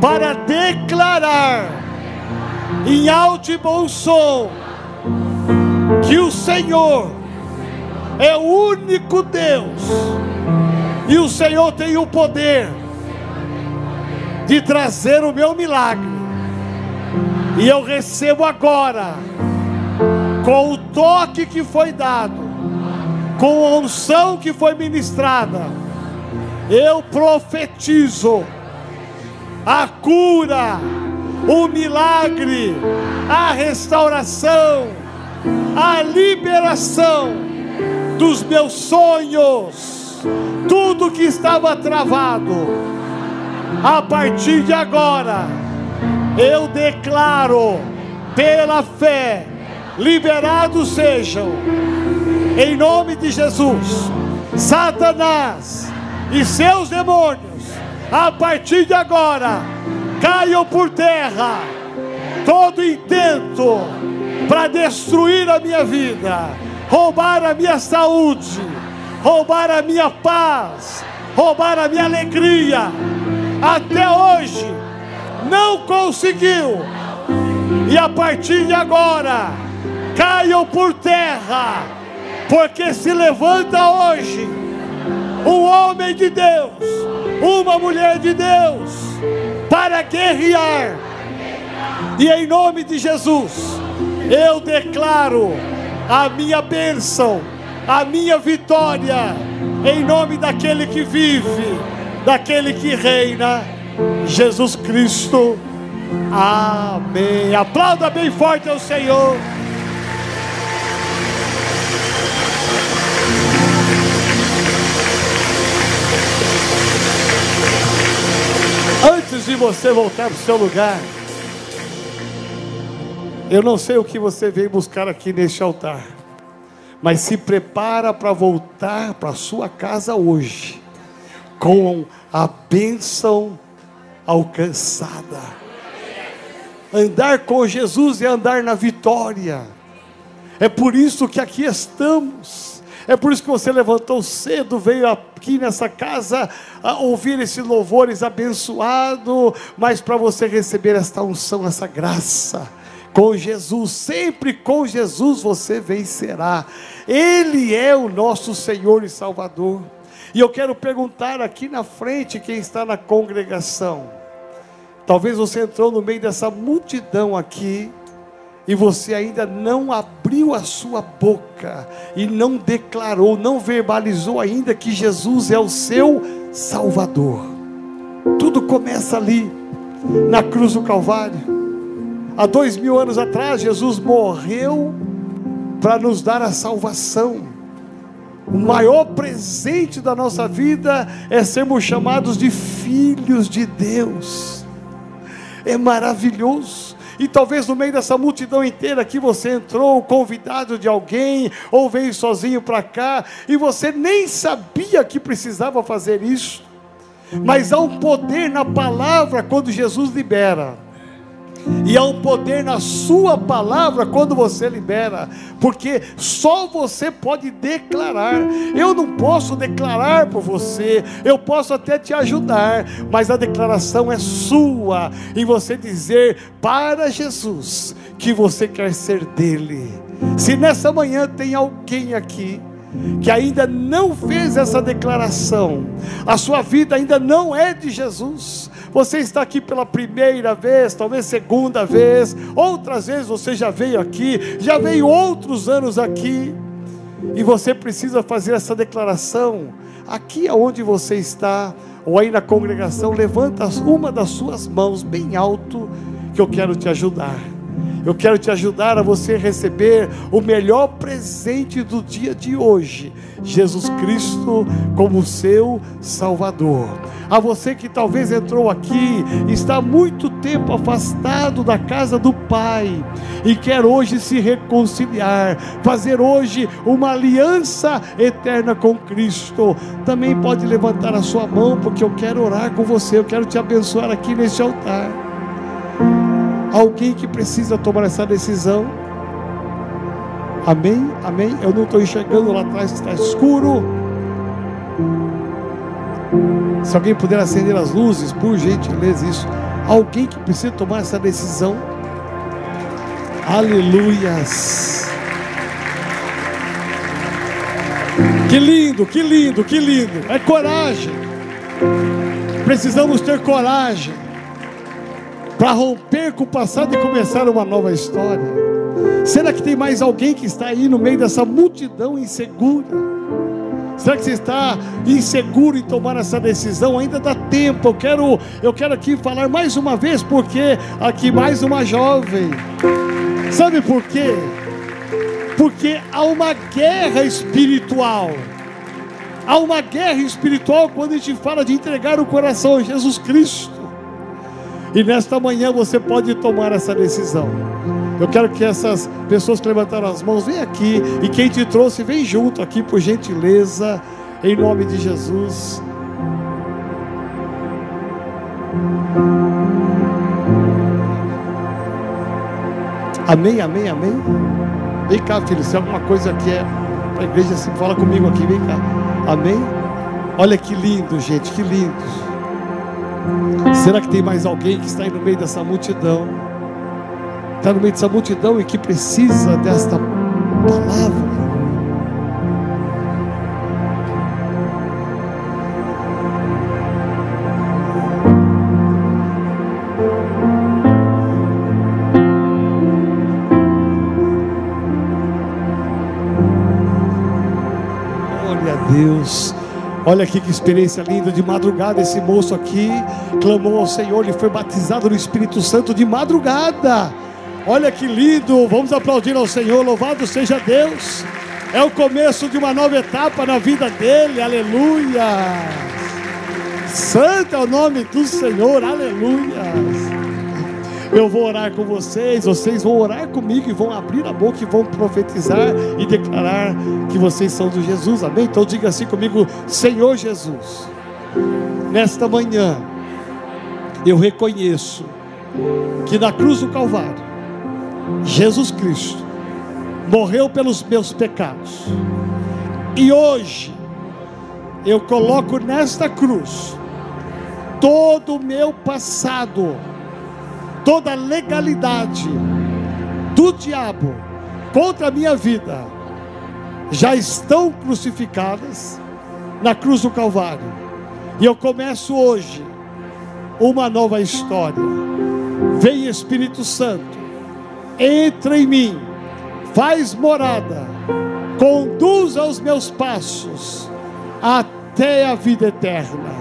para declarar em alto e bom som que o Senhor é o único Deus e o Senhor tem o poder de trazer o meu milagre. E eu recebo agora, com o toque que foi dado, com a unção que foi ministrada, eu profetizo a cura, o milagre, a restauração, a liberação dos meus sonhos, tudo que estava travado, a partir de agora, eu declaro pela fé, liberados sejam, em nome de Jesus, Satanás e seus demônios, a partir de agora, caiam por terra todo intento para destruir a minha vida, roubar a minha saúde, roubar a minha paz, roubar a minha alegria. Até hoje não conseguiu. E a partir de agora, caiam por terra, porque se levanta hoje um homem de Deus, uma mulher de Deus, para guerrear. E em nome de Jesus, eu declaro a minha bênção, a minha vitória, em nome daquele que vive, daquele que reina, Jesus Cristo. Amém. Aplauda bem forte ao Senhor. Antes de você voltar para o seu lugar, eu não sei o que você veio buscar aqui neste altar, mas se prepara para voltar para sua casa hoje, com a bênção alcançada. Andar com Jesus é andar na vitória. É por isso que aqui estamos. É por isso que você levantou cedo, veio aqui nessa casa a ouvir esses louvores abençoado, mas para você receber esta unção, essa graça com Jesus, sempre com Jesus você vencerá. Ele é o nosso Senhor e Salvador. E eu quero perguntar aqui na frente quem está na congregação. Talvez você entrou no meio dessa multidão aqui e você ainda não abriu a sua boca e não declarou, não verbalizou ainda que Jesus é o seu Salvador. Tudo começa ali, na cruz do Calvário. Há dois mil anos atrás, Jesus morreu para nos dar a salvação. O maior presente da nossa vida é sermos chamados de filhos de Deus. É maravilhoso. E talvez no meio dessa multidão inteira que você entrou, convidado de alguém, ou veio sozinho para cá, e você nem sabia que precisava fazer isso. Mas há um poder na palavra quando Jesus libera. E há um poder na sua palavra quando você libera, porque só você pode declarar. Eu não posso declarar por você, eu posso até te ajudar, mas a declaração é sua, e você dizer para Jesus que você quer ser dele. Se nessa manhã tem alguém aqui que ainda não fez essa declaração, a sua vida ainda não é de Jesus, você está aqui pela primeira vez, talvez segunda vez, outras vezes você já veio aqui, já veio outros anos aqui, e você precisa fazer essa declaração, aqui aonde você está, ou aí na congregação, levanta uma das suas mãos bem alto, que eu quero te ajudar. Eu quero te ajudar a você receber o melhor presente do dia de hoje, Jesus Cristo como seu Salvador. A você que talvez entrou aqui, está muito tempo afastado da casa do Pai e quer hoje se reconciliar, fazer hoje uma aliança eterna com Cristo, também pode levantar a sua mão, porque eu quero orar com você, eu quero te abençoar aqui neste altar. Alguém que precisa tomar essa decisão. Amém? Amém? Eu não estou enxergando lá atrás, está escuro. Se alguém puder acender as luzes, por gentileza, isso. Alguém que precisa tomar essa decisão. Aleluias. Que lindo, que lindo, que lindo. É coragem. Precisamos ter coragem para romper com o passado e começar uma nova história? Será que tem mais alguém que está aí no meio dessa multidão insegura? Será que você está inseguro em tomar essa decisão? Ainda dá tempo. Eu quero, eu quero aqui falar mais uma vez, porque aqui mais uma jovem. Sabe por quê? Porque há uma guerra espiritual. Há uma guerra espiritual quando a gente fala de entregar o coração a Jesus Cristo. E nesta manhã você pode tomar essa decisão. Eu quero que essas pessoas que levantaram as mãos venham aqui e quem te trouxe vem junto aqui por gentileza, em nome de Jesus. Amém, amém, amém. Vem cá, filho, se alguma coisa aqui é para a igreja, assim, fala comigo aqui, vem cá. Amém? Olha que lindo, gente, que lindo. Será que tem mais alguém que está aí no meio dessa multidão? Está no meio dessa multidão e que precisa desta palavra? Olha aqui que experiência linda de madrugada. Esse moço aqui clamou ao Senhor, ele foi batizado no Espírito Santo de madrugada. Olha que lindo. Vamos aplaudir ao Senhor. Louvado seja Deus. É o começo de uma nova etapa na vida dele. Aleluia. Santo é o nome do Senhor. Aleluia. Eu vou orar com vocês, vocês vão orar comigo e vão abrir a boca e vão profetizar e declarar que vocês são de Jesus, amém? Então diga assim comigo: Senhor Jesus, nesta manhã eu reconheço que na cruz do Calvário, Jesus Cristo morreu pelos meus pecados, e hoje eu coloco nesta cruz todo o meu passado toda legalidade do diabo contra a minha vida já estão crucificadas na cruz do Calvário. E eu começo hoje uma nova história. Vem Espírito Santo, entra em mim, faz morada, conduza os meus passos até a vida eterna.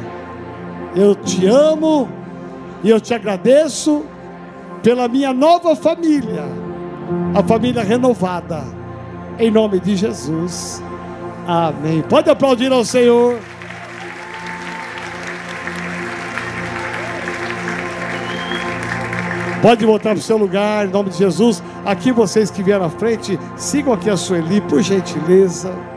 Eu te amo e eu te agradeço pela minha nova família, a família renovada, em nome de Jesus. Amém. Pode aplaudir ao Senhor. Pode voltar para o seu lugar, em nome de Jesus. Aqui vocês que vieram à frente, sigam aqui a Sueli, por gentileza.